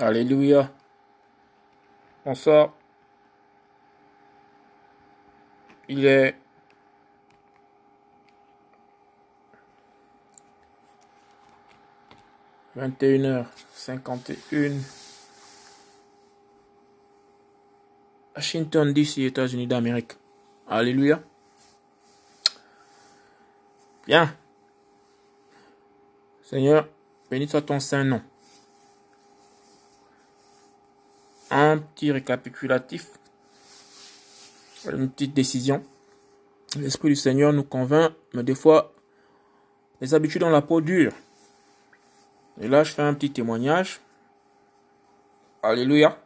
Alléluia. Bonsoir. Il est 21h51. Washington DC, États-Unis d'Amérique. Alléluia. Bien. Seigneur, béni soit ton saint nom. Un petit récapitulatif. Une petite décision. L'Esprit du Seigneur nous convainc, mais des fois, les habitudes ont la peau dure. Et là, je fais un petit témoignage. Alléluia.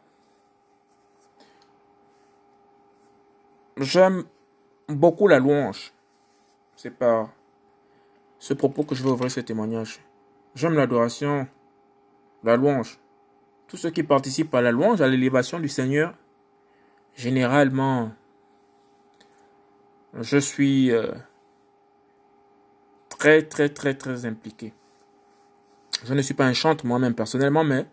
J'aime beaucoup la louange. C'est par ce propos que je vais ouvrir ce témoignage. J'aime l'adoration, la louange. Tous ceux qui participent à la louange, à l'élévation du Seigneur, généralement, je suis euh, très, très, très, très impliqué. Je ne suis pas un chanteur moi-même personnellement, mais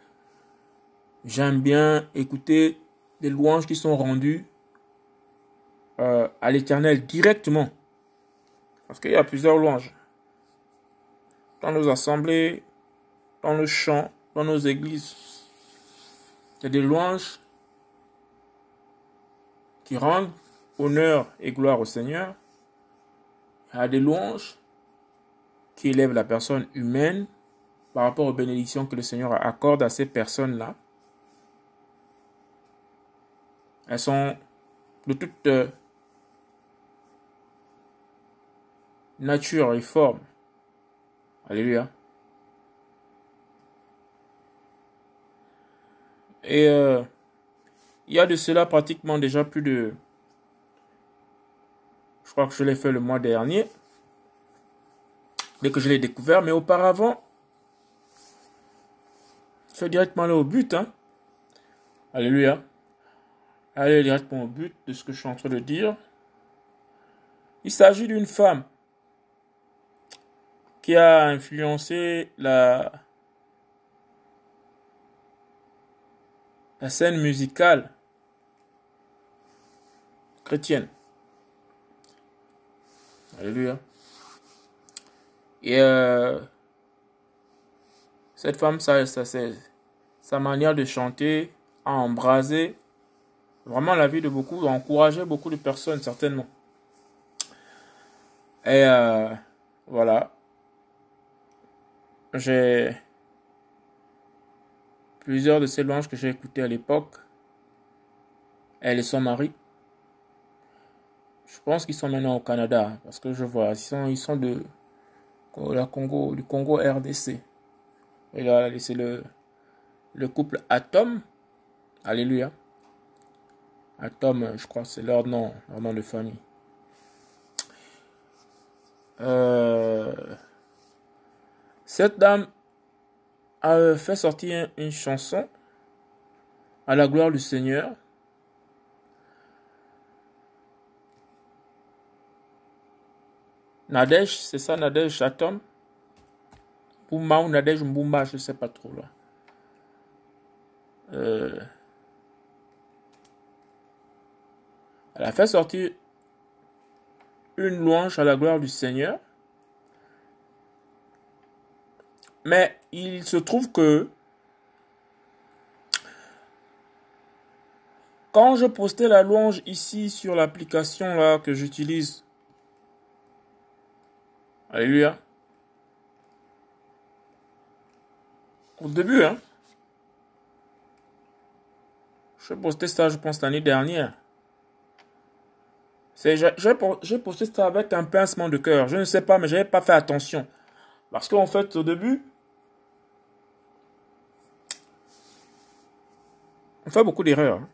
j'aime bien écouter des louanges qui sont rendues euh, à l'éternel directement. Parce qu'il y a plusieurs louanges. Dans nos assemblées, dans le chant, dans nos églises, y a des louanges qui rendent honneur et gloire au Seigneur. Il y a des louanges qui élèvent la personne humaine par rapport aux bénédictions que le Seigneur accorde à ces personnes-là. Elles sont de toute euh, nature et forme. Alléluia. Et euh, il y a de cela pratiquement déjà plus de... Je crois que je l'ai fait le mois dernier. Dès que je l'ai découvert. Mais auparavant, je vais directement aller au but. Hein. Alléluia. Allez directement au but de ce que je suis en train de dire. Il s'agit d'une femme qui a influencé la, la scène musicale chrétienne. Alléluia. Et euh, cette femme, ça, ça, sa manière de chanter a embrasé vraiment la vie de beaucoup, a encouragé beaucoup de personnes, certainement. Et euh, voilà. J'ai plusieurs de ces louanges que j'ai écoutées à l'époque. Elle et son mari. Je pense qu'ils sont maintenant au Canada parce que je vois, ils sont, de la Congo, du Congo RDC. Et là, c'est le, le couple Atom. Alléluia. Atom, je crois, c'est leur nom, leur nom de famille. Euh, cette dame a fait sortir une chanson à la gloire du Seigneur. Nadège, c'est ça, Nadège Atom? Boumba ou Nadège Mbumba, je ne sais pas trop là. Euh, elle a fait sortir une louange à la gloire du Seigneur. Mais il se trouve que quand je postais la louange ici sur l'application là que j'utilise, Alléluia. Au début, hein. Je posté ça, je pense, l'année dernière. J'ai posté ça avec un pincement de cœur. Je ne sais pas, mais je n'avais pas fait attention. Parce qu'en fait, au début, on fait beaucoup d'erreurs. Hein.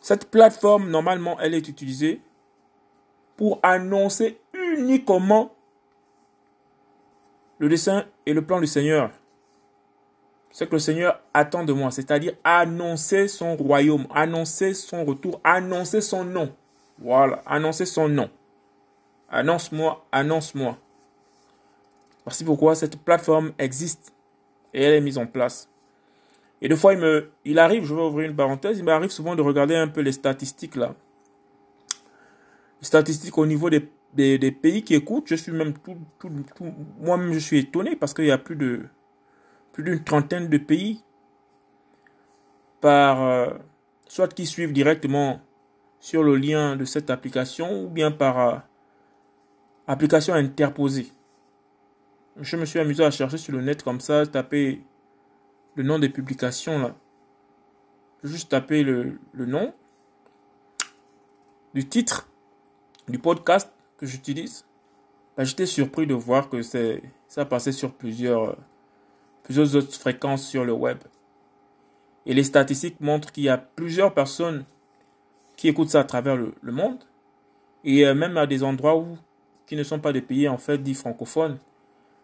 Cette plateforme, normalement, elle est utilisée pour annoncer uniquement le dessein et le plan du Seigneur. Ce que le Seigneur attend de moi, c'est-à-dire annoncer son royaume, annoncer son retour, annoncer son nom. Voilà, annoncer son nom. Annonce-moi, annonce-moi. Voici pourquoi cette plateforme existe et elle est mise en place. Et des fois, il, me, il arrive, je vais ouvrir une parenthèse, il m'arrive souvent de regarder un peu les statistiques là. Les statistiques au niveau des, des, pays qui écoutent. Je suis même tout, tout, tout moi-même, je suis étonné parce qu'il y a plus de plus d'une trentaine de pays par euh, soit qui suivent directement sur le lien de cette application ou bien par euh, application interposée. Je me suis amusé à chercher sur le net comme ça, taper le nom des publications là. Juste taper le, le nom du titre du podcast que j'utilise. Ben, j'étais surpris de voir que c'est ça passait sur plusieurs, plusieurs autres fréquences sur le web. Et les statistiques montrent qu'il y a plusieurs personnes qui écoutent ça à travers le, monde. Et même à des endroits où, qui ne sont pas des pays en fait dits francophones.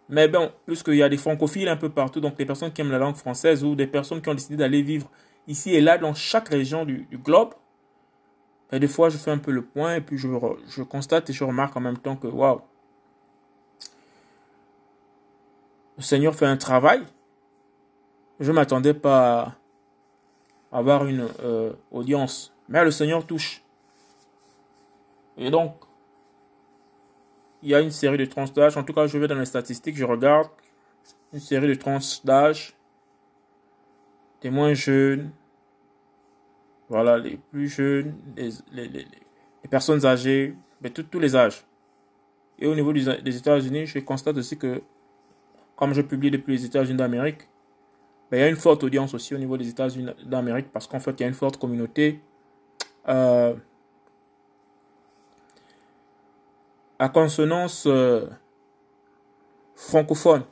Mais bon, puisqu'il y a des francophiles un peu partout, donc des personnes qui aiment la langue française ou des personnes qui ont décidé d'aller vivre ici et là dans chaque région du, globe, et des fois je fais un peu le point et puis je, je constate et je remarque en même temps que waouh, le Seigneur fait un travail. Je ne m'attendais pas à avoir une euh, audience, mais le Seigneur touche. Et donc, il y a une série de tranches d'âge. En tout cas, je vais dans les statistiques, je regarde une série de tranches d'âge. Des moins jeunes, voilà, les plus jeunes, les, les, les, personnes âgées, mais tous les âges. Et au niveau des États-Unis, je constate aussi que, comme je publie depuis les États-Unis d'Amérique, ben, il y a une forte audience aussi au niveau des États-Unis d'Amérique parce qu'en fait, il y a une forte communauté euh, consonance euh, francophone.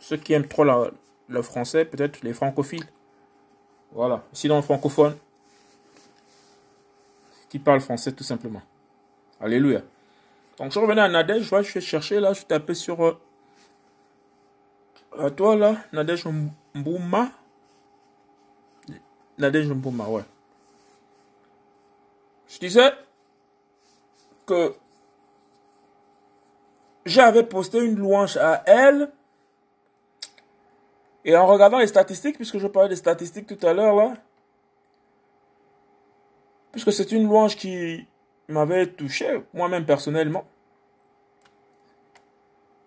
Ceux qui aiment trop le français, peut-être les francophiles. Voilà. Sinon, francophone, qui parle français tout simplement. Alléluia. Donc, je revenais à Nadège, je vais chercher là, je tapais sur. Euh, à toi là, Nadège Mbouma. Nadège Mbouma, ouais. Je disais que j'avais posté une louange à elle. Et en regardant les statistiques, puisque je parlais des statistiques tout à l'heure là, puisque c'est une louange qui m'avait touché, moi-même personnellement.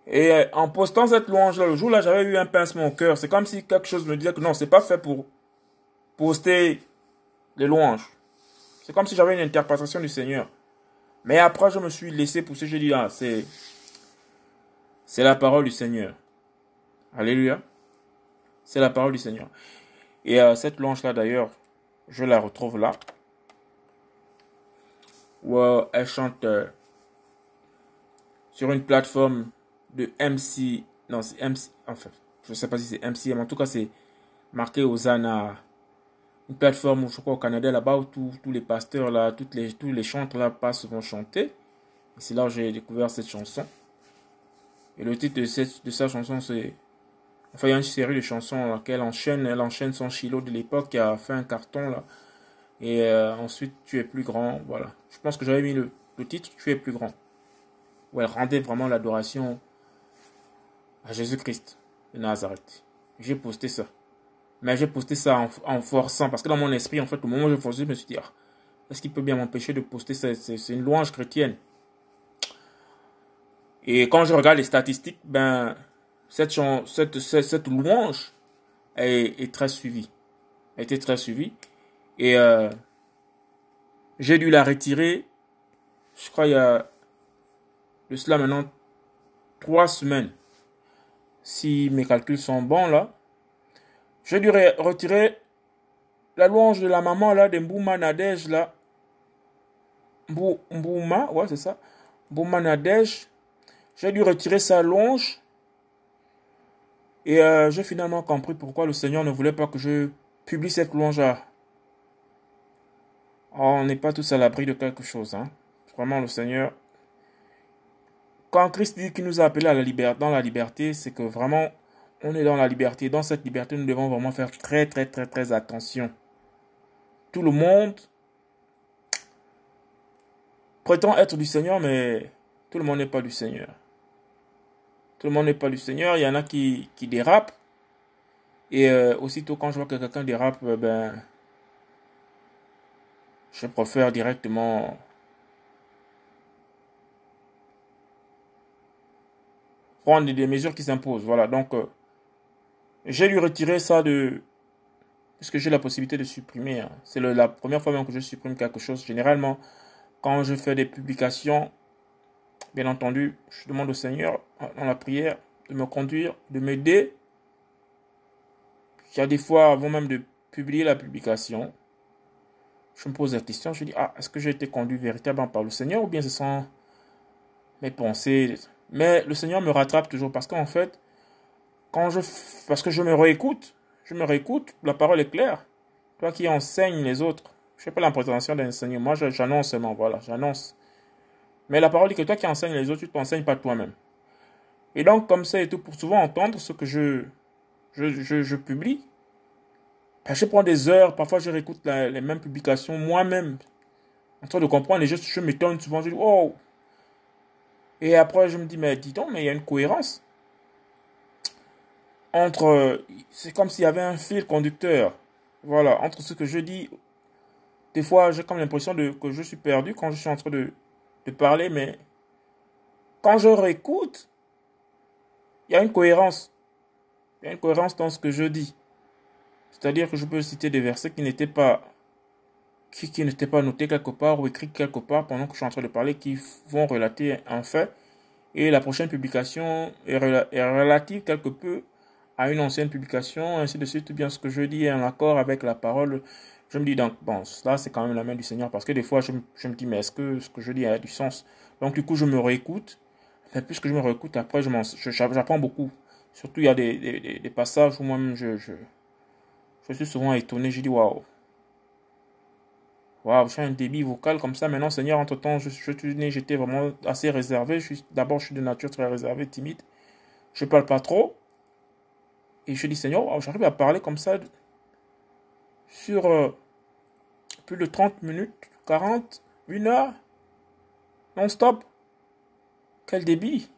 Et euh, en postant cette louange-là, le jour-là, j'avais eu un pincement au cœur. C'est comme si quelque chose me disait que non, c'est pas fait pour poster les louanges. C'est comme si j'avais une interprétation du Seigneur. Mais après, je me suis laissé pousser. Je dis, ah, c'est, c'est la parole du Seigneur. Alléluia. C'est la parole du Seigneur. Et euh, cette louange-là, d'ailleurs, je la retrouve là. Où euh, elle chante euh, sur une plateforme de MC. Non, c'est MC. Enfin, je ne sais pas si c'est MC, mais en tout cas, c'est marqué Zana. Une plateforme, je crois, au Canada, là-bas, où tous les pasteurs, là, toutes les, tous les chantres, là, passent, vont chanter. c'est là où j'ai découvert cette chanson. Et le titre de, cette, de sa chanson, c'est. Enfin, il y a une série de chansons qu'elle enchaîne. Elle enchaîne son chilo de l'époque qui a fait un carton, là. Et euh, ensuite, Tu es plus grand. Voilà. Je pense que j'avais mis le, le, titre Tu es plus grand. Où elle rendait vraiment l'adoration à Jésus-Christ de Nazareth. J'ai posté ça. Mais j'ai posté ça en, forçant. Parce que dans mon esprit, en fait, au moment où je forçais, je me suis dit, ah, est-ce qu'il peut bien m'empêcher de poster ça? C'est une louange chrétienne. Et quand je regarde les statistiques, ben, cette, cette, cette, louange est, très suivie. A été très suivie. Et euh, j'ai dû la retirer, je crois, il y a de cela maintenant trois semaines. Si mes calculs sont bons là. J'ai dû retirer la louange de la maman là, de Mbouma Nadège là. Mbouma, ouais, c'est ça. Mbouma Nadège j'ai dû retirer sa longe. Et euh, j'ai finalement compris pourquoi le Seigneur ne voulait pas que je publie cette longe-là. Oh, on n'est pas tous à l'abri de quelque chose. Hein. Vraiment, le Seigneur. Quand Christ dit qu'il nous a appelés à dans la liberté, c'est que vraiment, on est dans la liberté. Dans cette liberté, nous devons vraiment faire très, très, très, très attention. Tout le monde prétend être du Seigneur, mais tout le monde n'est pas du Seigneur. Tout le monde n'est pas du Seigneur. Il y en a qui, qui dérapent. Et euh, aussitôt, quand je vois que quelqu'un dérape, euh, ben, je préfère directement prendre des mesures qui s'imposent. Voilà, donc euh, j'ai lui retiré ça de... Parce que j'ai la possibilité de supprimer. Hein. C'est la première fois même que je supprime quelque chose. Généralement, quand je fais des publications, bien entendu, je demande au Seigneur, dans la prière, de me conduire, de m'aider. Il y a des fois, avant même de publier la publication, je me pose la question, je dis, ah, est-ce que j'ai été conduit véritablement par le Seigneur ou bien ce sont mes pensées? Mais le Seigneur me rattrape toujours parce qu'en fait, quand je, parce que je me réécoute, je me réécoute, la parole est claire. Toi qui enseignes les autres, je n'ai pas l'importation d'enseigner, moi j'annonce seulement, voilà, j'annonce. Mais la parole dit que toi qui enseignes les autres, tu ne t'enseignes pas toi-même. Et donc, comme ça et tout, pour souvent entendre ce que je, je, je publie, je prends des heures, parfois je réécoute les mêmes publications moi-même, en train de comprendre, et je, je m'étonne souvent, je dis, oh Et après, je me dis, mais dis donc, mais il y a une cohérence. Entre, c'est comme s'il y avait un fil conducteur, voilà, entre ce que je dis. Des fois, j'ai comme l'impression que je suis perdu quand je suis en train de, de parler, mais quand je réécoute, il y a une cohérence. Il y a une cohérence dans ce que je dis. C'est-à-dire que je peux citer des versets qui n'étaient pas qui, qui n'étaient pas notés quelque part ou écrits quelque part pendant que je suis en train de parler, qui vont relater un fait. Et la prochaine publication est, relative quelque peu à une ancienne publication, ainsi de suite, bien ce que je dis est en accord avec la parole. Je me dis donc, bon, là c'est quand même la main du Seigneur, parce que des fois je, me dis, mais est-ce que ce que je dis a du sens? Donc du coup, je me réécoute. Et puisque je me réécoute, après, j'apprends beaucoup. Surtout, il y a des, passages où moi-même je, suis souvent étonné. Je dis waouh. Waouh, j'ai un débit vocal comme ça. Maintenant, Seigneur, entre temps, je, je suis né, j'étais vraiment assez réservé. D'abord, je suis de nature très réservé, timide. Je parle pas trop. Et je dis, Seigneur, j'arrive à parler comme ça sur euh, plus de 30 minutes, 40, une heure, non-stop. Quel débit.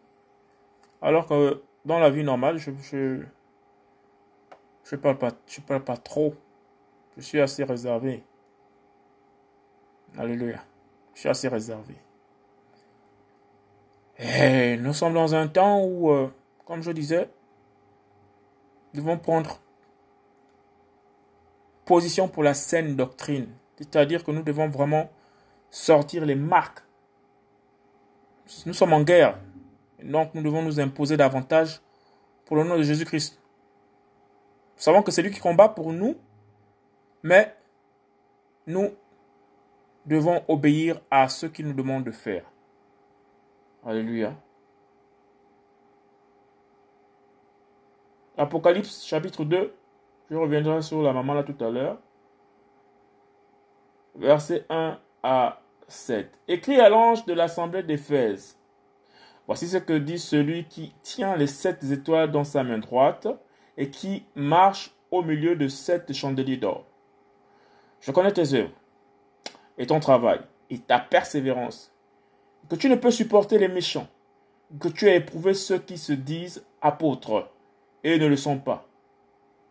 Alors que dans la vie normale, je, je parle pas, je parle pas trop. Je suis assez réservé. Alléluia. Je suis assez réservé. Et nous sommes dans un temps où, euh, comme je disais, nous devons prendre position pour la saine doctrine. C'est-à-dire que nous devons vraiment sortir les marques. Nous sommes en guerre. Donc nous devons nous imposer davantage pour le nom de Jésus-Christ. Nous savons que c'est lui qui combat pour nous, mais nous devons obéir à ce qu'il nous demande de faire. Alléluia. Apocalypse chapitre 2, je reviendrai sur la maman là tout à l'heure. Verset 1 à 7. Écrit à l'ange de l'assemblée d'Éphèse. Voici ce que dit celui qui tient les sept étoiles dans sa main droite et qui marche au milieu de sept chandeliers d'or. Je connais tes œuvres et ton travail et ta persévérance, que tu ne peux supporter les méchants, que tu as éprouvé ceux qui se disent apôtres et ne le sont pas,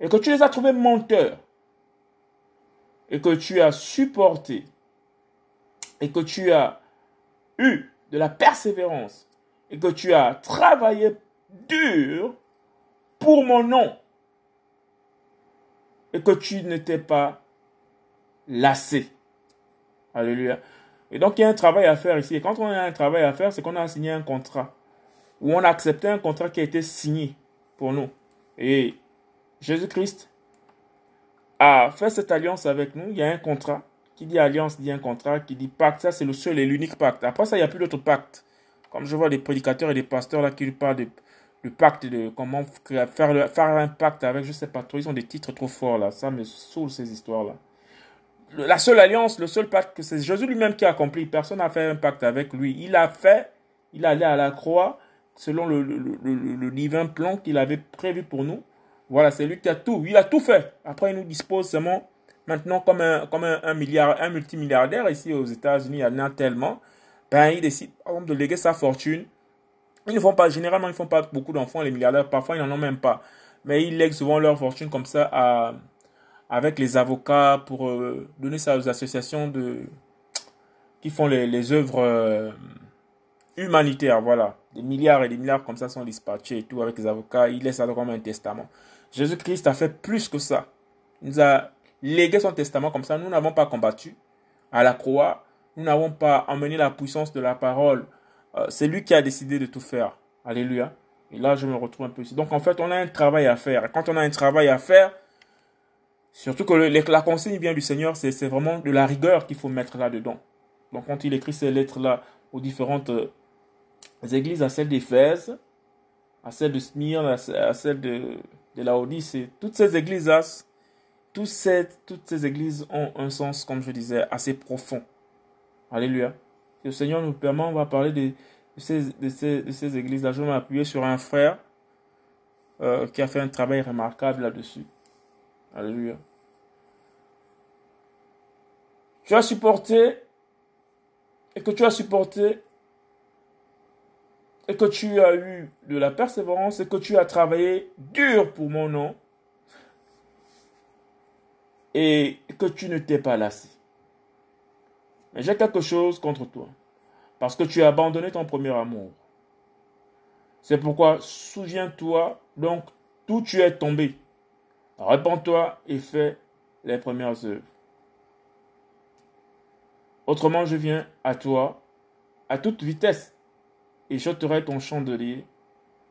et que tu les as trouvés menteurs, et que tu as supporté, et que tu as eu de la persévérance, et que tu as travaillé dur pour mon nom. Et que tu n'étais pas lassé. Alléluia. Et donc, il y a un travail à faire ici. Et quand on a un travail à faire, c'est qu'on a signé un contrat. Ou on a accepté un contrat qui a été signé pour nous. Et Jésus-Christ a fait cette alliance avec nous. Il y a un contrat. Qui dit alliance dit un contrat. Qui dit pacte. Ça, c'est le seul et l'unique pacte. Après ça, il n'y a plus d'autres pactes. Comme je vois des prédicateurs et des pasteurs là qui parlent de pacte de comment faire, faire un pacte avec, je sais pas trop, ils ont des titres trop forts là, ça me saoule ces histoires-là. La seule alliance, le seul pacte que c'est Jésus lui-même qui a accompli, personne n'a fait un pacte avec lui. Il a fait, il allait à la croix selon le, divin plan qu'il avait prévu pour nous. Voilà, c'est lui qui a tout, il a tout fait. Après, il nous dispose seulement maintenant comme un, comme un, milliard, un multimilliardaire ici aux États-Unis, il y en a tellement. Ben, il décide, par exemple, de léguer sa fortune ils ne font pas, généralement, ils ne font pas beaucoup d'enfants, les milliardaires. Parfois, ils n'en ont même pas. mais ils lèguent souvent leur fortune comme ça avec les avocats pour euh, donner ça aux associations de, qui font les, les œuvres euh, humanitaires. Voilà. Des milliards et des milliards comme ça sont dispatchés et tout avec les avocats. Ils laissent ça comme un testament. Jésus-Christ a fait plus que ça. Il nous a légué son testament comme ça. Nous n'avons pas combattu à la croix. Nous n'avons pas emmené la puissance de la parole. Euh, c'est lui qui a décidé de tout faire. Alléluia. Et là, je me retrouve un peu ici. Donc, en fait, on a un travail à faire. Et quand on a un travail à faire, surtout que la consigne vient du Seigneur, c'est vraiment de la rigueur qu'il faut mettre là-dedans. Donc, quand il écrit ces lettres-là aux différentes euh, églises, à celle d'Éphèse, à celle de Smyrne, à celle de, de la Odyssée, toutes ces églises-là, toutes ces, toutes ces églises ont un sens, comme je disais, assez profond. Alléluia. Le Seigneur nous permet, on va parler de, ces, de ces, de ces églises-là. Je vais m'appuyer sur un frère euh, qui a fait un travail remarquable là-dessus. Alléluia. Tu as supporté et que tu as supporté et que tu as eu de la persévérance et que tu as travaillé dur pour mon nom et que tu ne t'es pas lassé. Mais j'ai quelque chose contre toi, parce que tu as abandonné ton premier amour. C'est pourquoi souviens-toi donc d'où tu es tombé. Répands-toi et fais les premières œuvres. Autrement, je viens à toi à toute vitesse et j'ôterai ton chandelier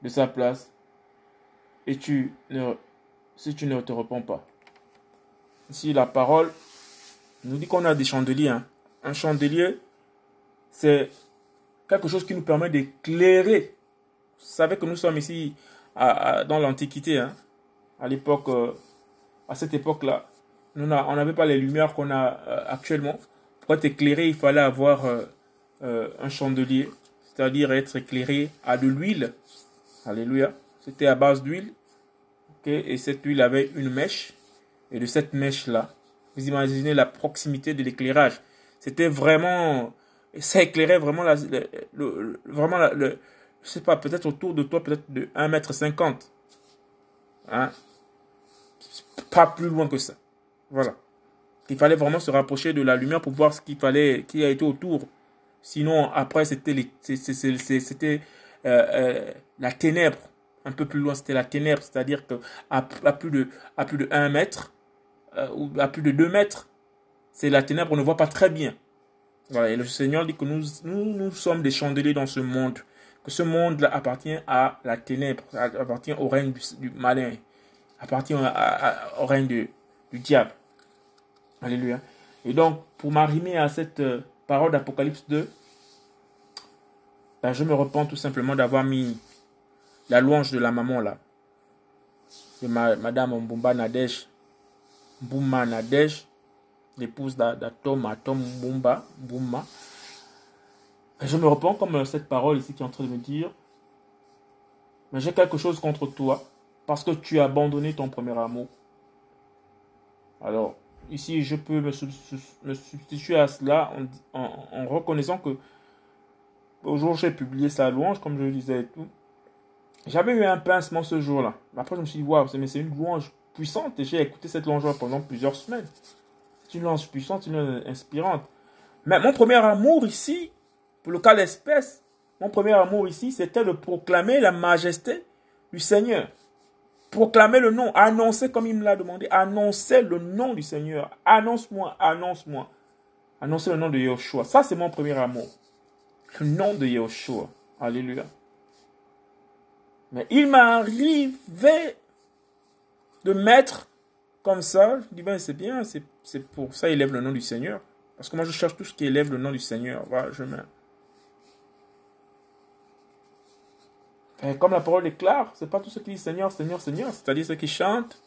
de sa place et tu ne, si tu ne te repens pas. Ici, la parole nous dit qu'on a des chandeliers. Hein. Un chandelier, c'est quelque chose qui nous permet d'éclairer. Vous savez que nous sommes ici dans l'Antiquité, hein. à l'époque, euh, à cette époque-là. on n'avait pas les lumières qu'on a euh, actuellement. Pour être éclairé, il fallait avoir euh, un chandelier, c'est-à-dire être éclairé à de l'huile. Alléluia. C'était à base d'huile. Et cette huile avait une mèche et de cette mèche-là. Vous imaginez la proximité de l'éclairage. C'était vraiment, ça éclairait vraiment la, vraiment le, je sais pas, peut-être autour de toi, peut-être de 1m50. Hein? Pas plus loin que ça. Voilà. Il fallait vraiment se rapprocher de la lumière pour voir ce qu'il fallait, qui a été autour. Sinon, après, c'était, euh, euh, la ténèbre. Un peu plus loin, c'était la ténèbre. C'est-à-dire que à, plus de, plus de 1 mètre, euh, ou à plus de 2 mètres, c'est la ténèbre, on ne voit pas très bien. Voilà, et le Seigneur dit que nous, nous, nous sommes des chandeliers dans ce monde, que ce monde appartient à la ténèbre, appartient au règne du, malin, appartient au règne du diable. Alléluia. Et donc, pour m'arrimer à cette parole d'Apocalypse 2, ben, je me repens tout simplement d'avoir mis la louange de la maman là, de ma, Madame Mbumba Nadège, Bouma Nadej, l'épouse d'Atom, Atom Bumba, Bouma. Je me reprends comme cette parole ici qui est en train de me dire, mais j'ai quelque chose contre toi parce que tu as abandonné ton premier amour. Alors, ici, je peux me, substituer à cela en, reconnaissant que au jour où j'ai publié sa louange, comme je le disais tout, j'avais eu un pincement ce jour-là. Après, je me suis dit, waouh, mais c'est une louange puissante et j'ai écouté cette louange pendant plusieurs semaines. C'est une louange puissante, une louange inspirante. Mais mon premier amour ici, pour le cas d'espèce, mon premier amour ici, c'était de proclamer la majesté du Seigneur. Proclamer le nom, annoncer comme il me l'a demandé, annoncer le nom du Seigneur. Annonce-moi, annonce-moi. Annoncer le nom de Yahushua. Ça, c'est mon premier amour. Le nom de Yahushua. Alléluia. Mais il m'arrivait de mettre comme ça, je dis, ben c'est bien, c'est pour ça élève le nom du Seigneur. Parce que moi, je cherche tout ce qui élève le nom du Seigneur. Voilà, je mets. Et comme la parole est claire, c'est pas tout ce qui dit Seigneur, Seigneur, Seigneur, c'est-à-dire ceux qui chantent,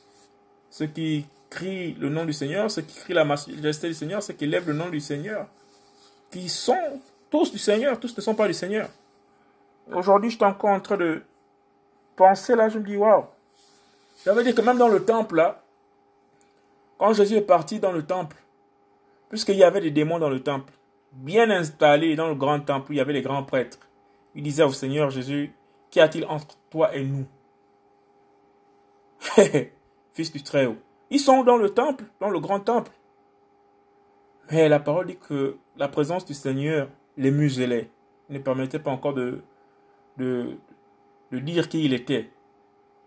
ceux qui crient le nom du Seigneur, ceux qui crient la majesté du Seigneur, ceux qui élèvent le nom du Seigneur, qui sont tous du Seigneur, tous ne sont pas du Seigneur. Aujourd'hui, je suis encore en train de penser là, je me dis, waouh, ça veut dire que même dans le temple, là, quand Jésus est parti dans le temple, puisqu'il y avait des démons dans le temple, bien installés dans le grand temple il y avait les grands prêtres, il disait au Seigneur Jésus, qu'y a-t-il entre toi et nous? Fils du Très-Haut. Ils sont dans le temple, dans le grand temple. Mais la parole dit que la présence du Seigneur les muselait, ne permettait pas encore de, de, de dire qui il était.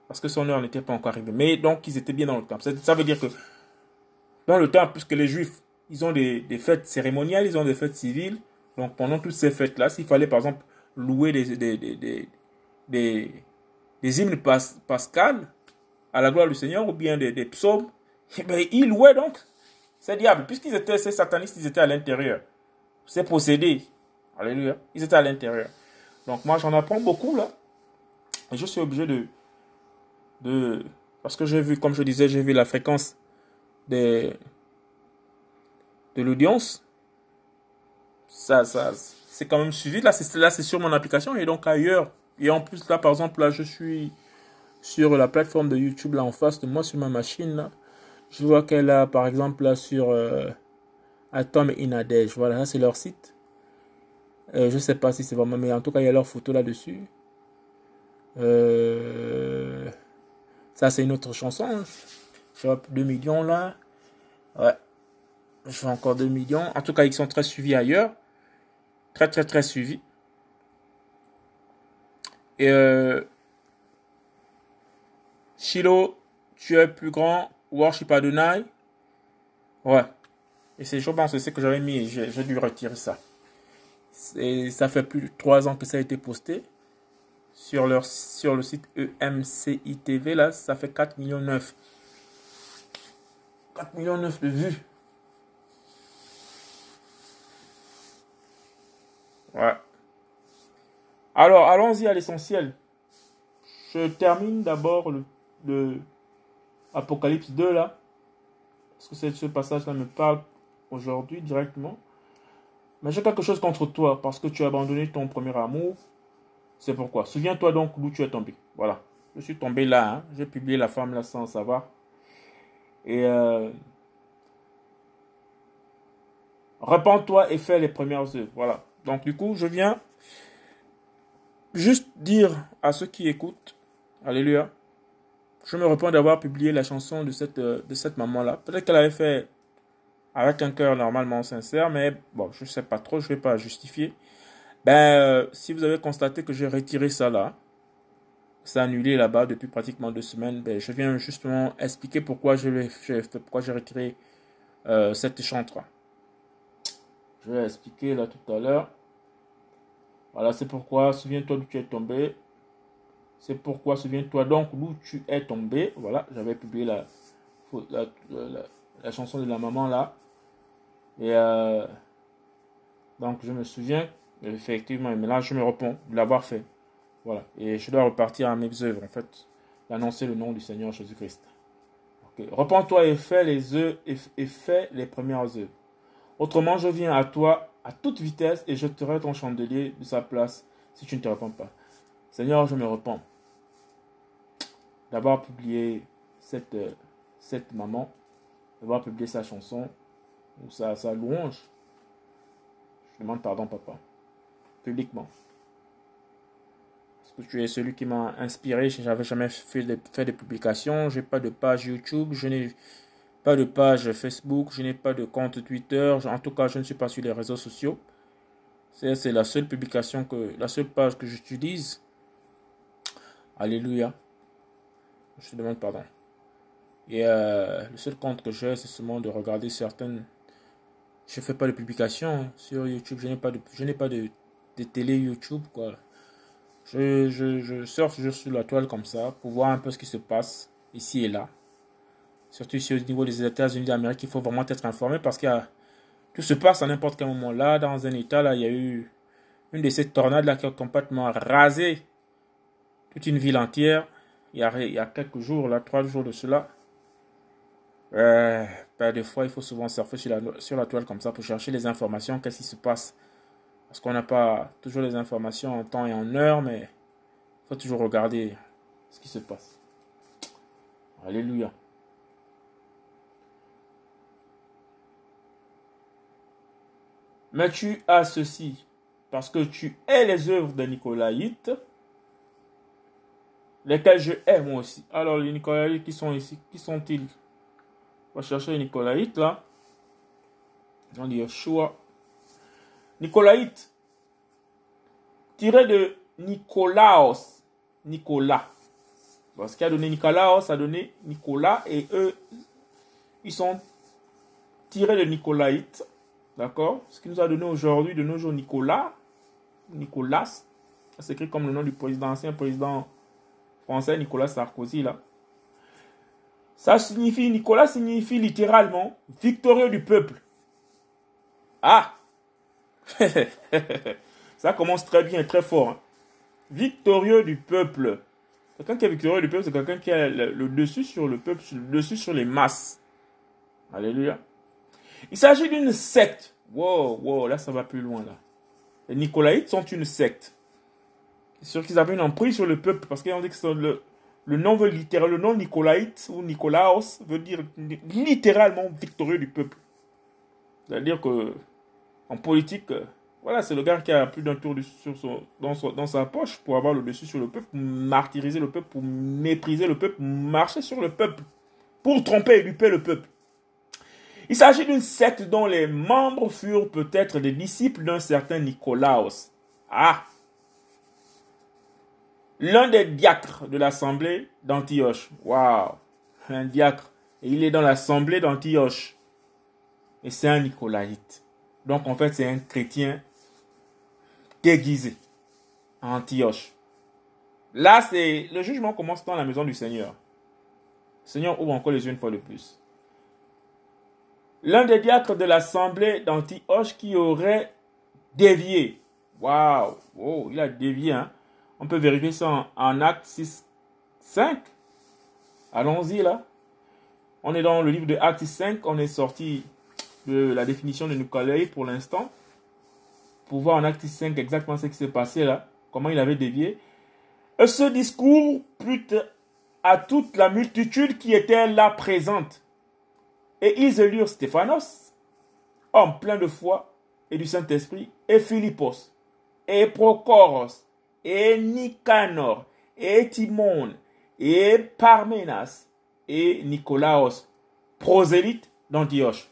Parce que son heure n'était pas encore arrivée. Mais donc, ils étaient bien dans le temple. Ça veut dire que dans le temple, puisque les Juifs, ils ont des, des fêtes cérémoniales, ils ont des fêtes civiles. Donc, pendant toutes ces fêtes-là, s'il fallait, par exemple, louer des, des, des, des, hymnes pas, pascales à la gloire du Seigneur ou bien des, psaumes, eh bien, ils louaient donc ces diables. Puisqu'ils étaient, ces satanistes, ils étaient à l'intérieur. Ces possédés. Alléluia. Ils étaient à l'intérieur. Donc, moi, j'en apprends beaucoup là. Et je suis obligé de, de parce que j'ai vu, comme je disais, j'ai vu la fréquence des, de l'audience. Ça, ça, c'est quand même suivi. Là, c'est sur mon application et donc ailleurs. Et en plus, là, par exemple, là, je suis sur la plateforme de YouTube, là, en face de moi, sur ma machine. Je vois qu'elle a, par exemple, là, sur euh, Atom et Inadej. Voilà, c'est leur site. Euh, je sais pas si c'est vraiment, mais en tout cas, il y a leur photo là-dessus. Euh, ça, c'est une autre chanson. Je vois 2 millions là. Ouais. Je vois encore 2 millions. En tout cas, ils sont très suivis ailleurs. Très, très, très suivis. Et euh, Shiloh, tu es plus grand. Worship Adonai. Ouais. Et c'est, je pense c'est que j'avais mis. J'ai dû retirer ça. Et ça fait plus de 3 ans que ça a été posté sur, leur, sur le site EMCITV, là, ça fait 4 millions 9. 4 millions 9 de vues. Ouais. Alors, allons-y à l'essentiel. Je termine d'abord le, Apocalypse 2 là. Parce que ce passage-là me parle aujourd'hui directement. Mais j'ai quelque chose contre toi parce que tu as abandonné ton premier amour. C'est pourquoi. Souviens-toi donc d'où tu es tombé. Voilà. Je suis tombé là. Hein. J'ai publié la femme là sans savoir. Et euh, repends-toi et fais les premières œuvres. Voilà. Donc du coup, je viens juste dire à ceux qui écoutent, Alléluia, je me repens d'avoir publié la chanson de cette, euh, de cette maman-là. Peut-être qu'elle avait fait avec un cœur normalement sincère, mais bon, je ne sais pas trop, je ne vais pas justifier. Ben, euh, si vous avez constaté que j'ai retiré ça là, c'est annulé là-bas depuis pratiquement deux semaines, ben, je viens justement expliquer pourquoi je l'ai pourquoi j'ai retiré euh, cette chantre. Je vais expliquer là tout à l'heure. Voilà, c'est pourquoi, souviens-toi d'où tu es tombé. C'est pourquoi, souviens-toi donc d'où tu es tombé. Voilà, j'avais publié la, la, chanson de la maman là. Et euh, donc, je me souviens Effectivement, mais là, je me réponds de l'avoir fait. Voilà. Et je dois repartir à mes œuvres, en fait, d'annoncer le nom du Seigneur Jésus-Christ. Okay. Repends-toi et fais les œuvres et, fais les premières œuvres. Autrement, je viens à toi à toute vitesse et je jeterai ton chandelier de sa place si tu ne te réponds pas. Seigneur, je me réponds d'avoir publié cette, euh, cette maman, d'avoir publié sa chanson ou sa, sa louange. Je demande pardon, papa publiquement. Parce que tu es celui qui m'a inspiré. Je n'avais jamais fait de, fait de publications. Je n'ai pas de page YouTube. Je n'ai pas de page Facebook. Je n'ai pas de compte Twitter. En tout cas, je ne suis pas sur les réseaux sociaux. C'est la seule publication que, la seule page que j'utilise. Alléluia. Je te demande pardon. Et euh, le seul compte que j'ai, c'est seulement de regarder certaines. Je fais pas de publication sur YouTube. Je n'ai pas de, je n'ai pas de télé YouTube, quoi. Je, je, je surfe juste sur la toile comme ça pour voir un peu ce qui se passe ici et là. Surtout ici au niveau des États-Unis d'Amérique, il faut vraiment être informé parce que tout se passe à n'importe quel moment. Là, dans un état, là, il y a eu une de ces tornades qui a complètement rasé toute une ville entière. Il y a, il y a quelques jours, là, trois jours de cela. Euh, ben, des fois, il faut souvent surfer sur la, sur la toile comme ça pour chercher les informations, qu'est-ce qui se passe parce qu'on n'a pas toujours les informations en temps et en heure, mais il faut toujours regarder ce qui se passe. Alléluia. Mais tu as ceci, parce que tu es les œuvres de Nicolaïte, lesquels je hais moi aussi. Alors, les Nicolaïtes qui sont ici, qui sont-ils? On va chercher les Nicolaïtes là. On dit Yeshua. Nicolaïte, tiré de Nicolaos. Nicolas. Parce qu'il a donné Nicolaos, a donné Nicolas, et eux, ils sont tirés de Nicolaïte. D'accord? Ce qui nous a donné aujourd'hui, de nos jours, Nicolas. Nicolas. Ça s'écrit comme le nom du président, ancien président français, Nicolas Sarkozy, là. Ça signifie, Nicolas signifie littéralement victorieux du peuple. Ah Ça commence très bien, très fort. Hein. Victorieux du peuple. Quelqu'un qui est victorieux du peuple, c'est quelqu'un qui a le, dessus sur le peuple, le dessus sur les masses. Alléluia. Il s'agit d'une secte. Wow, wow, là ça va plus loin là. Les Nicolaïtes sont une secte. C'est sûr qu'ils avaient une emprise sur le peuple parce qu'ils ont dit que le, nom veut littéralement, le nom Nicolaïte ou Nicolaos veut dire littéralement victorieux du peuple. C'est-à-dire que en politique, euh, voilà, c'est le gars qui a plus d'un tour dans, sa poche pour avoir le dessus sur le peuple, pour martyriser le peuple, pour mépriser le peuple, marcher sur le peuple, pour tromper et duper le peuple. Il s'agit d'une secte dont les membres furent peut-être des disciples d'un certain Nicolaos. Ah L'un des diacres de l'assemblée d'Antioche. Waouh Un diacre. Et il est dans l'assemblée d'Antioche. Et c'est un Nicolaïte. Donc en fait, c'est un chrétien déguisé Antioche. Là, c'est le jugement commence dans la maison du Seigneur. Seigneur ouvre encore les yeux une fois de plus. L'un des diacres de l'assemblée d'Antioche qui aurait dévié. Waouh, il a dévié. Hein? On peut vérifier ça en, en Acte 6, 5. Allons-y là. On est dans le livre de Acte 5. On est sorti de la définition de Nicolas pour l'instant, pour voir en acte 5 exactement ce qui s'est passé là, comment il avait dévié. Et ce discours plut à toute la multitude qui était là présente. Et ils élurent Stéphanos, homme plein de foi et du Saint-Esprit, et Philippos, et Procoros, et Nicanor, et Timon, et Parmenas, et Nicolaos, prosélyte d'Antioche.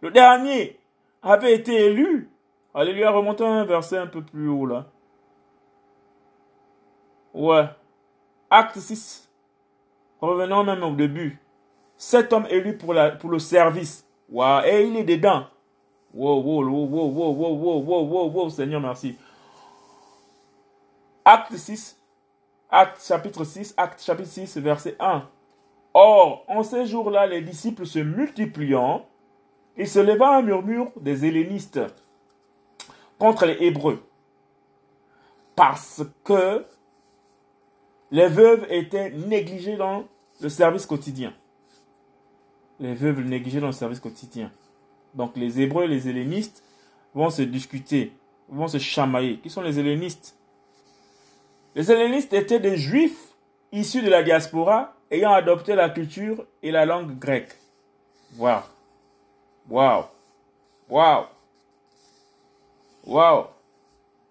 Le dernier avait été élu. Allez lui remonter un verset un peu plus haut là. Ouais. Acte 6. Revenons même au début. Cet homme élu pour, pour le service. Wow. Et il est dedans. Wow, wow, wow, wow, wow, wow, wow, wow, wow, wow, Seigneur, merci. Acte 6. Acte chapitre 6. Acte chapitre 6, verset 1. Or, en ces jours-là, les disciples se multipliant, il se leva un murmure des hellénistes contre les Hébreux. Parce que les veuves étaient négligées dans le service quotidien. Les veuves négligées dans le service quotidien. Donc les Hébreux et les hellénistes vont se discuter, vont se chamailler. Qui sont les hellénistes? Les hellénistes étaient des juifs issus de la diaspora ayant adopté la culture et la langue grecque. Voilà. Waouh. Waouh. Waouh.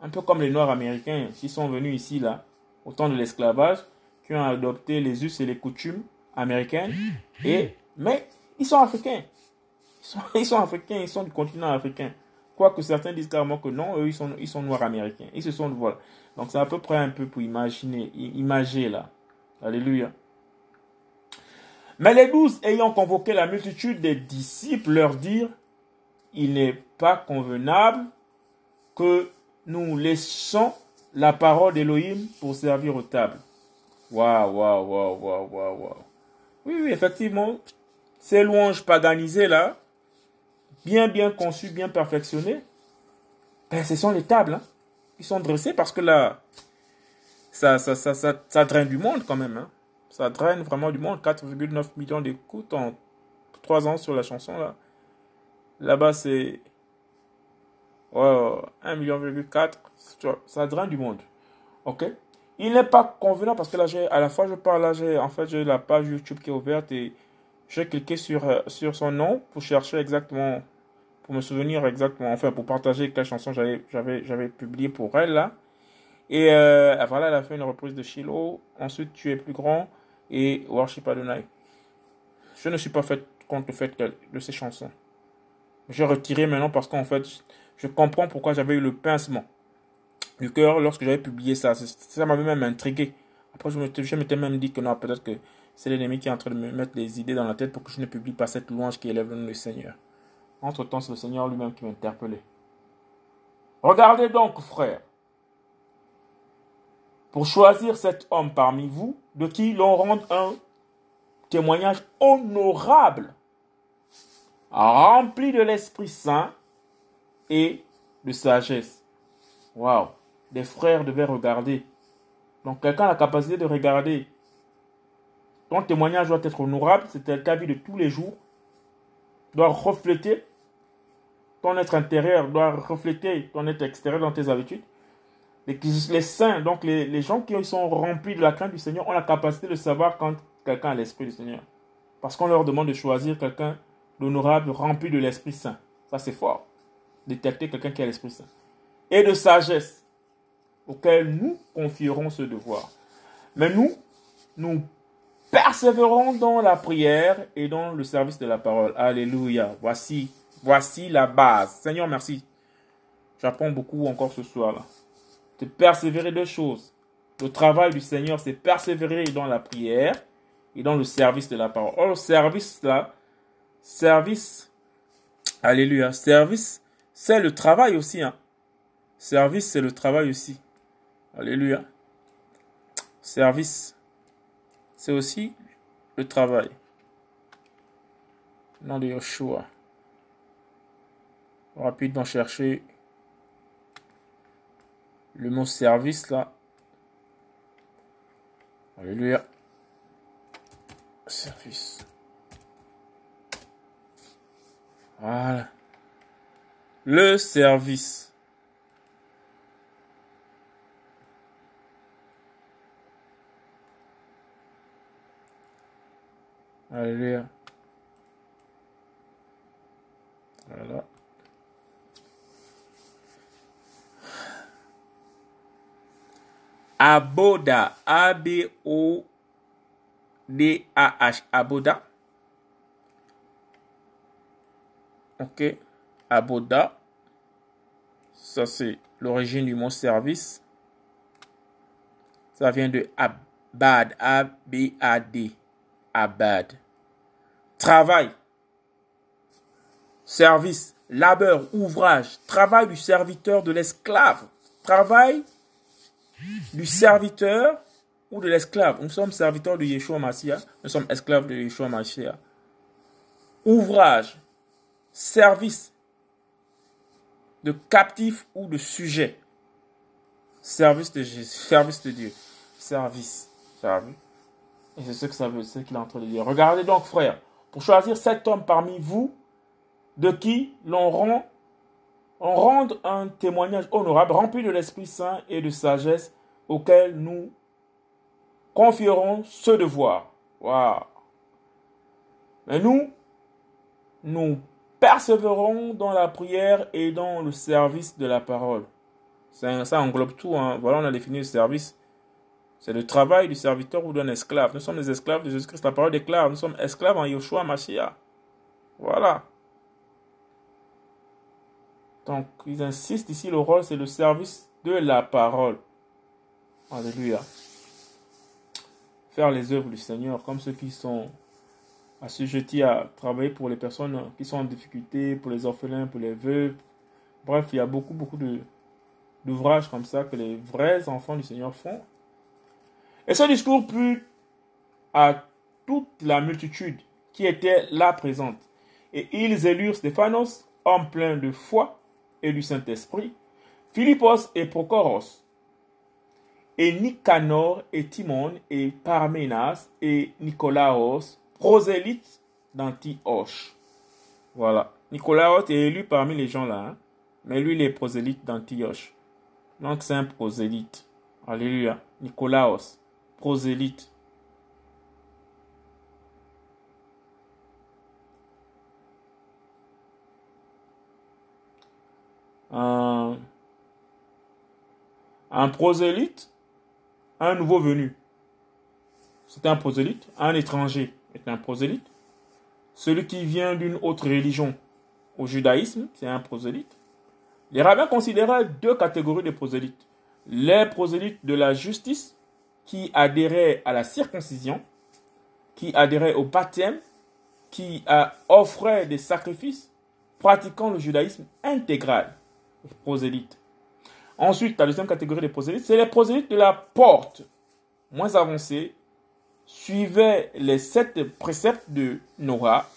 Un peu comme les Noirs américains qui sont venus ici, là, au temps de l'esclavage, qui ont adopté les us et les coutumes américaines. Et, mais ils sont africains. Ils sont, africains, ils sont du continent africain. Quoique certains disent carrément que non, eux, ils sont, ils sont noirs américains. Ils se sont, voilà. Donc c'est à peu près un peu pour imaginer, imager là. Alléluia. Mais les douze ayant convoqué la multitude des disciples leur dirent, il n'est pas convenable que nous laissions la parole d'Élohim pour servir aux tables. Waouh, waouh, waouh, waouh, waouh, waouh. Oui, oui, effectivement, ces louanges paganisées là, bien, bien conçues, bien perfectionnées, ben, ce sont les tables hein, qui sont dressées parce que là, ça, ça, ça, ça, draine du monde quand même. Hein. Ça draine vraiment du monde. 4,9 millions d'écoutes en 3 ans sur la chanson là. Là-bas c'est ouais, 1 million ça draine du monde. OK? Il n'est pas convenant parce que là à la fois je parle là en fait j'ai la page YouTube qui est ouverte et j'ai cliqué sur euh, sur son nom pour chercher exactement pour me souvenir exactement enfin pour partager quelle chanson j'avais j'avais j'avais publié pour elle là. Et euh, voilà, elle a fait une reprise de Shiloh. Ensuite, tu es plus grand et Worship Adonai. Je ne suis pas fait compte le fait de ces chansons. J'ai retiré maintenant parce qu'en fait, je comprends pourquoi j'avais eu le pincement du cœur lorsque j'avais publié ça. Ça m'avait même intrigué. Après, je m'étais même dit que non, peut-être que c'est l'ennemi qui est en train de me mettre des idées dans la tête pour que je ne publie pas cette louange qui élève le Seigneur. Entre-temps, c'est le Seigneur lui-même qui m'interpellait. Regardez donc, frère, pour choisir cet homme parmi vous, de qui l'on rend un témoignage honorable, rempli de l'Esprit Saint et de sagesse. Waouh! Les frères devaient regarder. Donc quelqu'un a la capacité de regarder. Ton témoignage doit être honorable, c'est ta vie de tous les jours. Doit refléter ton être intérieur, doit refléter ton être extérieur dans tes habitudes. Les, saints, donc les, les, gens qui sont remplis de la crainte du Seigneur, ont la capacité de savoir quand quelqu'un a l'Esprit du Seigneur. Parce qu'on leur demande de choisir quelqu'un d'honorable, rempli de l'Esprit Saint. Ça, c'est fort. Détecter quelqu'un qui a l'Esprit Saint. Et de sagesse, auquel nous confierons ce devoir. Mais nous, nous persévérons dans la prière et dans le service de la parole. Alléluia. Voici, voici la base. Seigneur, merci. J'apprends beaucoup encore ce soir-là de persévérer deux choses. Le travail du Seigneur, c'est persévérer dans la prière et dans le service de la parole. Le service là, service, alléluia, service, c'est le travail aussi. Hein. Service, c'est le travail aussi. Alléluia. Service, c'est aussi le travail. Nom de Yoshua. Rapidement chercher le mot service là. Alléluia. Service. Voilà. Le service. Alléluia. Aboda, A-B-O-D-A-H, Aboda. Ok, Aboda. Ça, c'est l'origine du mot service. Ça vient de Abad, A-B-A-D, Abad. Travail, service, labeur, ouvrage, travail du serviteur, de l'esclave. Travail du serviteur ou de l'esclave. Nous sommes serviteurs de Yeshua Massia, nous sommes esclaves de Yeshua Massia. Ouvrage, service de captif ou de sujet. Service de Jésus, service de Dieu. Service. Service. Et c'est ce que ça veut, ce qu'il est en train de dire. Regardez donc, frère, pour choisir cet homme parmi vous, de qui l'on rend on rende un témoignage honorable, rempli de l'Esprit Saint et de sagesse, auquel nous confierons ce devoir. Waouh! Mais nous, nous persévérons dans la prière et dans le service de la parole. Ça, ça englobe tout. Hein. Voilà, on a défini le service. C'est le travail du serviteur ou d'un esclave. Nous sommes les esclaves de Jésus-Christ. La parole déclare, nous sommes esclaves en Yeshua Mashiach. Voilà. Donc, ils insistent ici, le rôle, c'est le service de la parole. Alléluia. Faire les œuvres du Seigneur, comme ceux qui sont assujettis à travailler pour les personnes qui sont en difficulté, pour les orphelins, pour les veuves. Bref, il y a beaucoup, beaucoup d'ouvrages comme ça que les vrais enfants du Seigneur font. Et ce discours plut à toute la multitude qui était là présente. Et ils élurent Stéphanos, homme plein de foi et du Saint-Esprit, Philippos et Procoros, et Nicanor et Timon et Parmenas et Nicolaos, prosélytes d'Antioche. Voilà. Nicolaos est élu parmi les gens là, hein. mais lui il est prosélyte d'Antioche. Donc c'est un prosélyte. Alléluia. Nicolaos, prosélyte. Un prosélyte, un nouveau venu. C'est un prosélyte. Un étranger est un prosélyte. Celui qui vient d'une autre religion au judaïsme, c'est un prosélyte. Les rabbins considéraient deux catégories de prosélytes. Les prosélytes de la justice, qui adhéraient à la circoncision, qui adhéraient au baptême, qui offraient des sacrifices, pratiquant le judaïsme intégral. Prosélytes. Ensuite, la deuxième catégorie des prosélytes, c'est les prosélytes de la porte, moins avancés, suivaient les sept préceptes de Noah,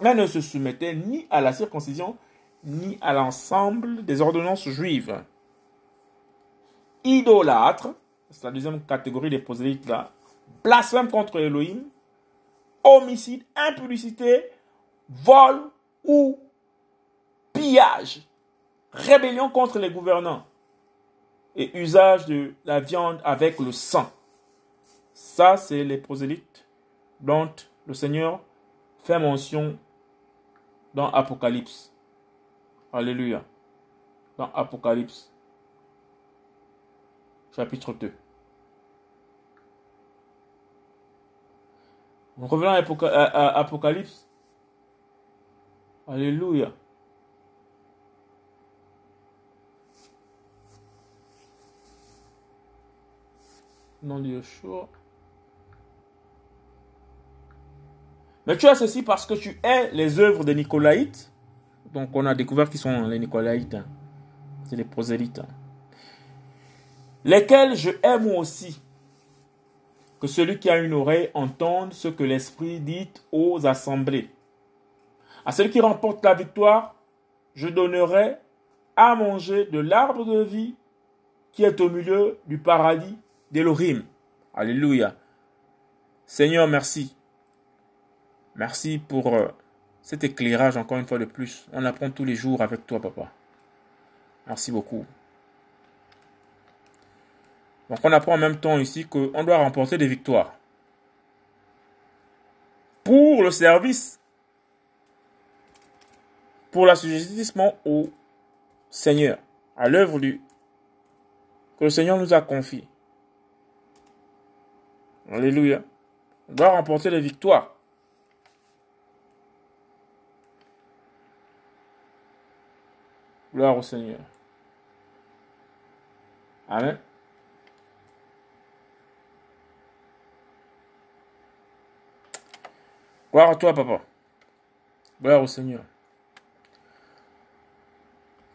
mais ne se soumettaient ni à la circoncision, ni à l'ensemble des ordonnances juives. Idolâtres, c'est la deuxième catégorie des prosélytes là, blasphème contre Elohim, homicide, impudicité, vol ou pillage, rébellion contre les gouvernants et usage de la viande avec le sang. Ça, c'est les prosélytes dont le Seigneur fait mention dans Apocalypse. Alléluia. Dans Apocalypse, chapitre 2. Revenons à Apocalypse. Alléluia. Nom de Yeshua. Mais tu as ceci parce que tu es les œuvres des Nicolaïtes. Donc on a découvert qui sont les Nicolaïtes. Hein. C'est les prosélytes. Hein. Lesquels je aime aussi. Que celui qui a une oreille entende ce que l'Esprit dit aux assemblées. À celui qui remporte la victoire, je donnerai à manger de l'arbre de vie qui est au milieu du paradis d'Elohim. Alléluia. Seigneur, merci Merci pour euh, cet éclairage encore une fois de plus. On apprend tous les jours avec toi, papa. Merci beaucoup. Donc on apprend en même temps ici qu'on doit remporter des victoires. Pour le service, pour l'assujettissement au Seigneur, à l'œuvre du que le Seigneur nous a confié. Alléluia. On doit remporter des victoires. Gloire au Seigneur. Amen. Gloire à toi, papa. Gloire au Seigneur.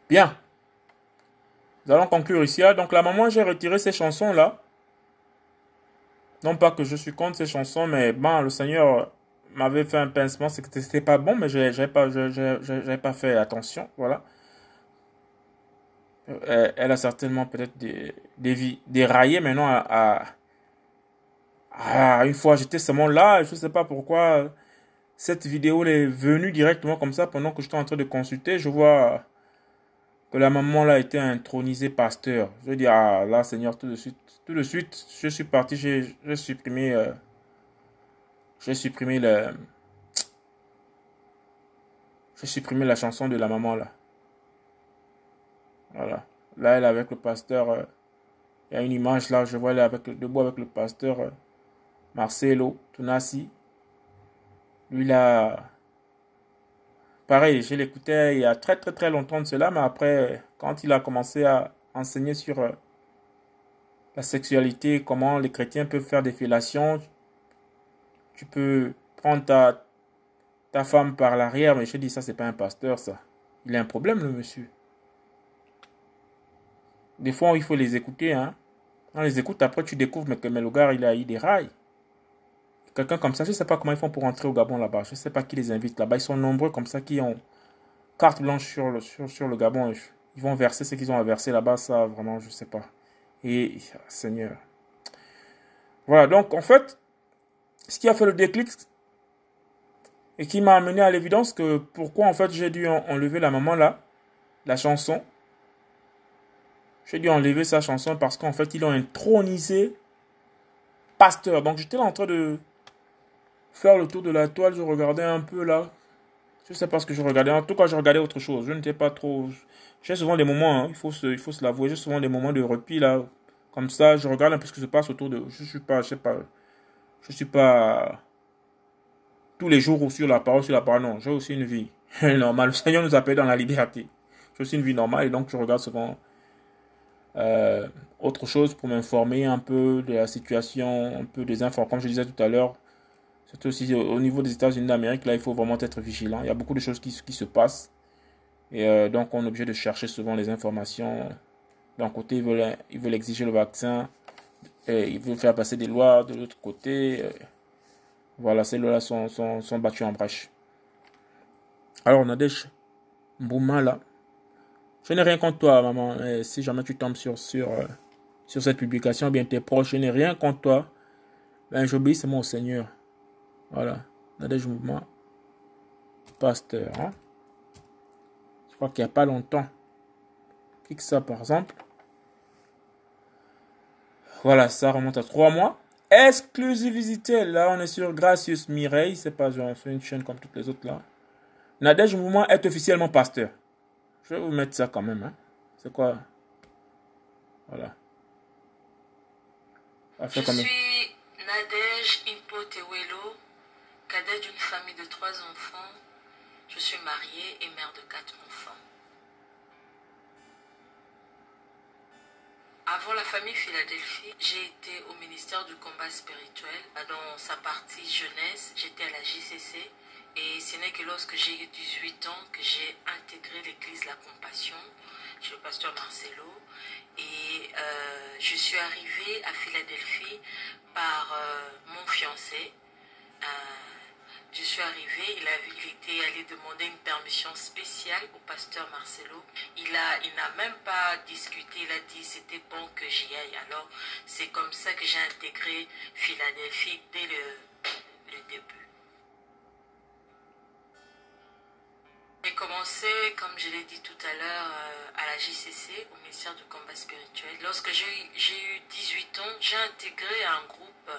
Bien. Nous allons conclure ici. Ah, donc, la maman, j'ai retiré ces chansons-là. Non pas que je suis contre ces chansons, mais bon, le Seigneur m'avait fait un pincement. C'était pas bon, mais n'avais pas, pas fait attention. Voilà. Elle a certainement peut-être déraillé maintenant à, à, une fois j'étais seulement là, je sais pas pourquoi cette vidéo est venue directement comme ça pendant que j'étais en train de consulter, je vois que la maman là était intronisée pasteur. Je dis ah là Seigneur tout de suite, tout de suite je suis parti, j'ai supprimé euh, j'ai supprimé le j'ai supprimé la chanson de la maman là. Voilà. Là, elle est avec le pasteur. Euh, il y a une image là, je vois elle est avec, debout avec le pasteur euh, Marcelo Tunasi. Lui là. Pareil, je l'écoutais il y a très très très longtemps de cela, mais après, quand il a commencé à enseigner sur euh, la sexualité, comment les chrétiens peuvent faire des fellations, tu peux prendre ta, femme par l'arrière, mais je dis ça, c'est pas un pasteur, ça. Il a un problème, le monsieur. Des fois, il faut les écouter. Hein. On les écoute, après tu découvres mais que mais le gars, il a eu des rails. Quelqu'un comme ça, je ne sais pas comment ils font pour entrer au Gabon là-bas. Je ne sais pas qui les invite là-bas. Ils sont nombreux comme ça qui ont carte blanche sur le, sur, le Gabon. Ils vont verser ce qu'ils ont à verser là-bas. Ça, vraiment, je ne sais pas. Et, Seigneur. Voilà, donc en fait, ce qui a fait le déclic et qui m'a amené à l'évidence que pourquoi en fait j'ai dû enlever la maman là, la chanson, j'ai dû enlever sa chanson parce qu'en fait, ils ont intronisé pasteur. Donc, j'étais en train de faire le tour de la toile. Je regardais un peu là. Je sais pas ce que je regardais. En tout cas, je regardais autre chose. Je n'étais pas trop. J'ai souvent des moments, hein, il faut se, il faut se l'avouer, j'ai souvent des moments de repli là. Comme ça, je regarde un peu ce qui se passe autour de. Je suis pas, je sais pas. Je suis pas tous les jours sur la parole, sur la parole. Non, j'ai aussi une vie normale. Le Seigneur nous appelle dans la liberté. J'ai aussi une vie normale et donc je regarde souvent euh, autre chose pour m'informer un peu de la situation, un peu des infos. Comme je disais tout à l'heure, c'est aussi au niveau des États-Unis d'Amérique, là, il faut vraiment être vigilant. Il y a beaucoup de choses qui, se passent. Et euh, donc, on est obligé de chercher souvent les informations. D'un côté, ils veulent, ils veulent exiger le vaccin. Et ils veulent faire passer des lois. De l'autre côté, euh, voilà, ces lois-là sont, sont, sont battues en brèche. Alors, Nadège Mbouma, là. Je n'ai rien contre toi, maman. Si jamais tu tombes sur, sur, euh, sur cette publication, bien tes proches, je n'ai rien contre toi. Ben, j'obéis seulement au Seigneur. Voilà. Nadège Mbouma, pasteur. Hein? Je crois qu'il n'y a pas longtemps. Clique ça, par exemple. Voilà, ça remonte à trois mois. Exclusivité, là on est sur Gracious Mireille, c'est pas genre une chaîne comme toutes les autres là. Nadège Mouvement est officiellement pasteur. Je vais vous mettre ça quand même. Hein. C'est quoi? Voilà. Je suis Nadège Impotewelo, cadet d'une famille de trois enfants. Je suis mariée et mère de quatre enfants. Avant la famille Philadelphie, j'ai été au ministère du combat spirituel. Dans sa partie jeunesse, j'étais à la JCC. Et ce n'est que lorsque j'ai eu 18 ans que j'ai intégré l'église La Compassion chez le pasteur Marcelo. Et euh, je suis arrivée à Philadelphie par euh, mon fiancé. Euh, je suis arrivée, il, a, il était allé demander une permission spéciale au pasteur Marcelo. Il n'a il même pas discuté, il a dit c'était bon que j'y aille. Alors c'est comme ça que j'ai intégré Philadelphie dès le, le début. J'ai commencé, comme je l'ai dit tout à l'heure, à la JCC, au ministère du combat spirituel. Lorsque j'ai eu 18 ans, j'ai intégré un groupe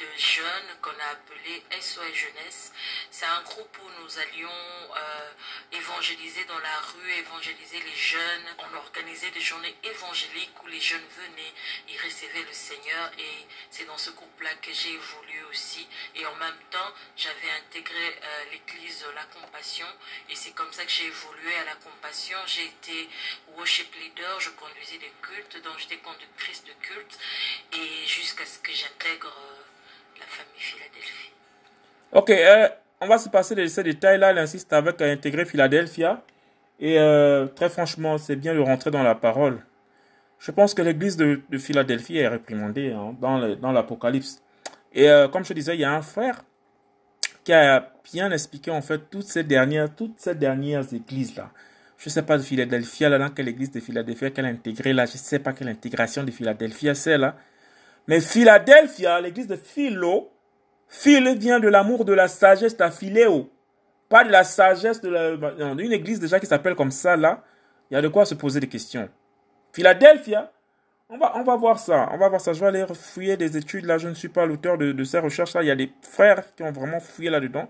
de jeunes qu'on a appelé SOS Jeunesse. C'est un groupe où nous allions euh, évangéliser dans la rue, évangéliser les jeunes. On organisait des journées évangéliques où les jeunes venaient, ils recevaient le Seigneur et c'est dans ce groupe-là que j'ai évolué aussi. Et en même temps, j'avais intégré euh, l'église La Compassion et c'est comme ça que j'ai évolué à La Compassion. J'ai été worship leader, je conduisais des cultes, donc j'étais conductrice de culte et jusqu'à ce que j'intègre... Euh, Ok, euh, on va se passer de ces détails-là. Elle insiste avec intégrer Philadelphia. Et euh, très franchement, c'est bien de rentrer dans la parole. Je pense que l'église de, de, Philadelphie est réprimandée hein, dans l'Apocalypse. Et euh, comme je disais, il y a un frère qui a bien expliqué en fait toutes ces dernières, toutes ces dernières églises-là. Je ne sais pas de Philadelphia, là, dans quelle église de Philadelphia qu'elle a intégré là. Je ne sais pas quelle intégration de Philadelphia c'est là. Mais Philadelphia, l'église de Philo, Phil vient de l'amour de la sagesse à Philéo. Pas de la sagesse de une église déjà qui s'appelle comme ça, là. Il y a de quoi se poser des questions. Philadelphia, on va, on va voir ça. On va voir ça. Je vais aller fouiller des études. Là, je ne suis pas l'auteur de, ces recherches-là. Il y a des frères qui ont vraiment fouillé là-dedans.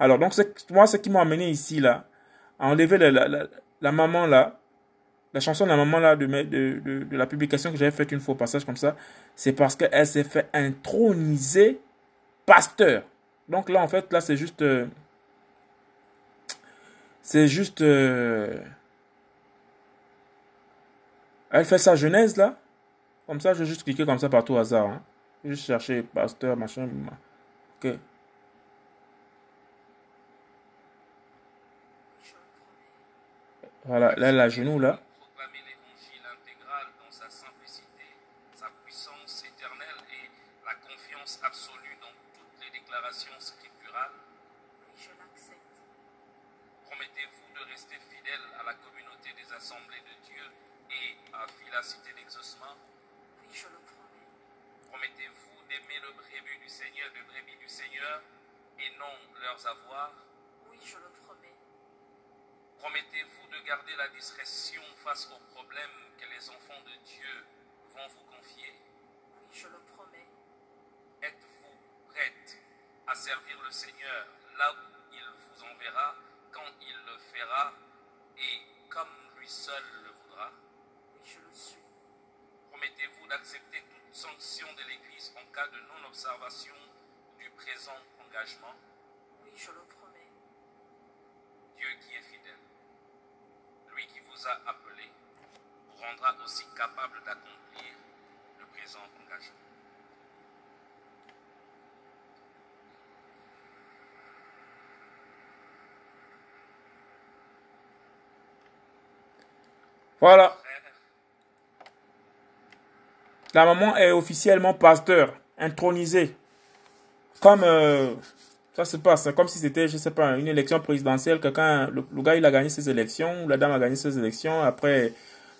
Alors, donc, moi, ce qui m'a amené ici, là, à enlever la, la maman, là, la chanson la maman là de, de, de, la publication que j'avais faite une fois au passage comme ça, c'est parce qu'elle s'est fait introniser pasteur. Donc là en fait là c'est juste euh, c'est juste euh, elle fait sa genèse là. Comme ça je vais juste cliquer comme ça par tout hasard. Hein. Juste chercher pasteur machin. Ok. Voilà, là, la genou, là. cité d'exaucement Oui, je le promets. Promettez-vous d'aimer le brebis du Seigneur, le brebis du Seigneur, et non leurs avoirs Oui, je le promets. Promettez-vous de garder la discrétion face aux problèmes que les enfants de Dieu vont vous confier Oui, je le promets. Êtes-vous prête à servir le Seigneur là où il vous enverra quand vous a appelé vous rendra aussi capable d'accomplir le présent engagement. Voilà. La maman est officiellement pasteur, intronisée. Comme euh, ça se passe, comme si c'était, je sais pas, une élection présidentielle. Quelqu'un, le, le, gars, il a gagné ses élections, la dame a gagné ses élections. Après,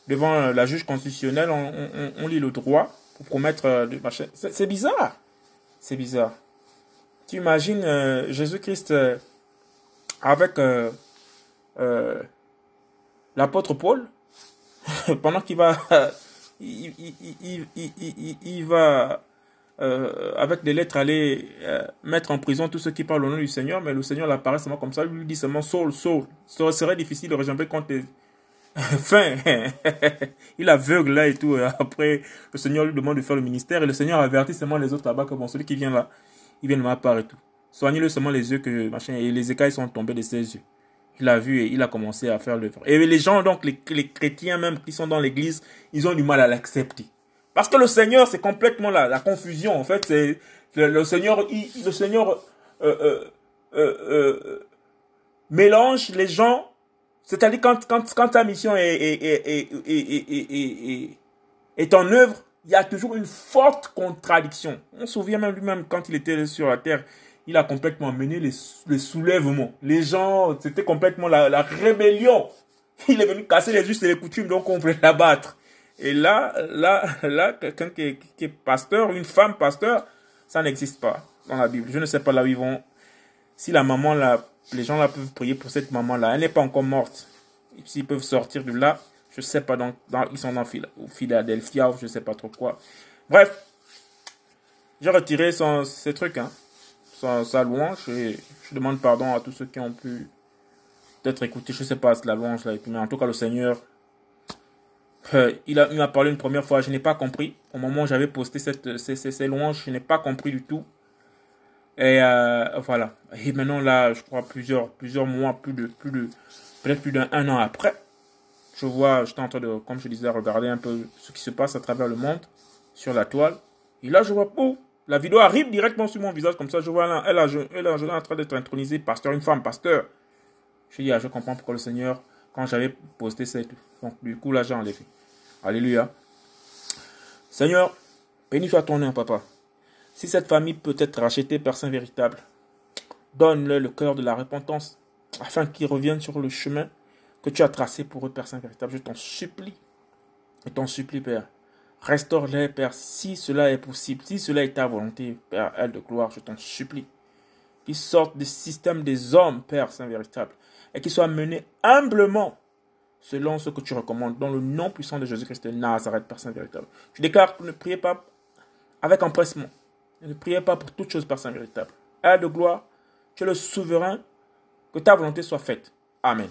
devant la juge constitutionnelle, on, lit le droit pour promettre euh, machin. C'est bizarre. C'est bizarre. Tu imagines euh, Jésus-Christ euh, avec l'apôtre Paul? pendant qu'il va, il, il, il, il, va euh, avec des lettres aller euh, mettre en prison tous ceux qui parlent au nom du Seigneur, mais le Seigneur l'apparaît seulement comme ça, il lui dit seulement Saul, Saul. Ce serait difficile de rejoindre quand t'es fin. il aveugle là et tout. Et après, le Seigneur lui demande de faire le ministère et le Seigneur avertit seulement les autres là-bas que bon, celui qui vient là, il vient de ma part et tout. Soignez-le seulement les yeux que machin, et les écailles sont tombées de ses yeux il a vu et il a commencé à faire l'œuvre. Et les gens, donc, les, les, chrétiens même qui sont dans l'église, ils ont du mal à l'accepter. Parce que le Seigneur, c'est complètement la, la, confusion. En fait, c'est le, le, Seigneur, le Seigneur euh, euh, euh, mélange les gens. C'est-à-dire quand, quand, quand ta mission est, est, est, est en œuvre, il y a toujours une forte contradiction. On se souvient même lui-même quand il était sur la terre, il a complètement mené les, les soulèvements. Les gens, c'était complètement la, la, rébellion. Il est venu casser les us et les coutumes, donc on voulait l'abattre. Et là, là, là, quelqu'un qui, qui est pasteur, une femme pasteur, ça n'existe pas dans la Bible. Je ne sais pas là où ils vont. Si la maman là, les gens là peuvent prier pour cette maman là, elle n'est pas encore morte. S'ils peuvent sortir de là, je sais pas, dans, ils sont dans Philadelphia ou je sais pas trop quoi. Bref, j'ai retiré son, ces trucs, hein sa, louange et je demande pardon à tous ceux qui ont pu peut-être écouter, je sais pas, la louange là, mais en tout cas le Seigneur, euh, il m'a parlé une première fois, je n'ai pas compris. Au moment où j'avais posté cette, ces, ces, louanges, je n'ai pas compris du tout. Et euh, voilà. Et maintenant là, je crois plusieurs, plusieurs mois, plus de, plus de, peut-être plus d'un an après, je vois, j'étais en train de, comme je disais, regarder un peu ce qui se passe à travers le monde, sur la toile. Et là, je vois, oh, la vidéo arrive directement sur mon visage, comme ça, je vois là, elle, elle, elle, est en train d'être intronisée, pasteur, une femme, pasteur. Je dis, ah, je comprends pourquoi le Seigneur, quand j'avais posté cette. Donc, du coup, là, j'ai enlevé. Alléluia. Seigneur, béni soit ton nom, papa. Si cette famille peut être rachetée, Saint véritable, donne-leur le cœur de la repentance, afin qu'ils reviennent sur le chemin que tu as tracé pour eux, Père véritable. Je t'en supplie. Je t'en supplie, Père. Restaure-les, Père, si cela est possible, si cela est ta volonté, Père, elle de gloire, je t'en supplie. Qu'ils sortent du système des hommes, Père Saint véritable, et qu'ils soient menés humblement selon ce que tu recommandes, dans le nom puissant de Jésus-Christ de Nazareth, Père Saint véritable. Je déclare que ne priez pas avec empressement. Ne priez pas pour toute chose, Père Saint véritable. Elle de gloire, tu es le souverain, que ta volonté soit faite. Amen.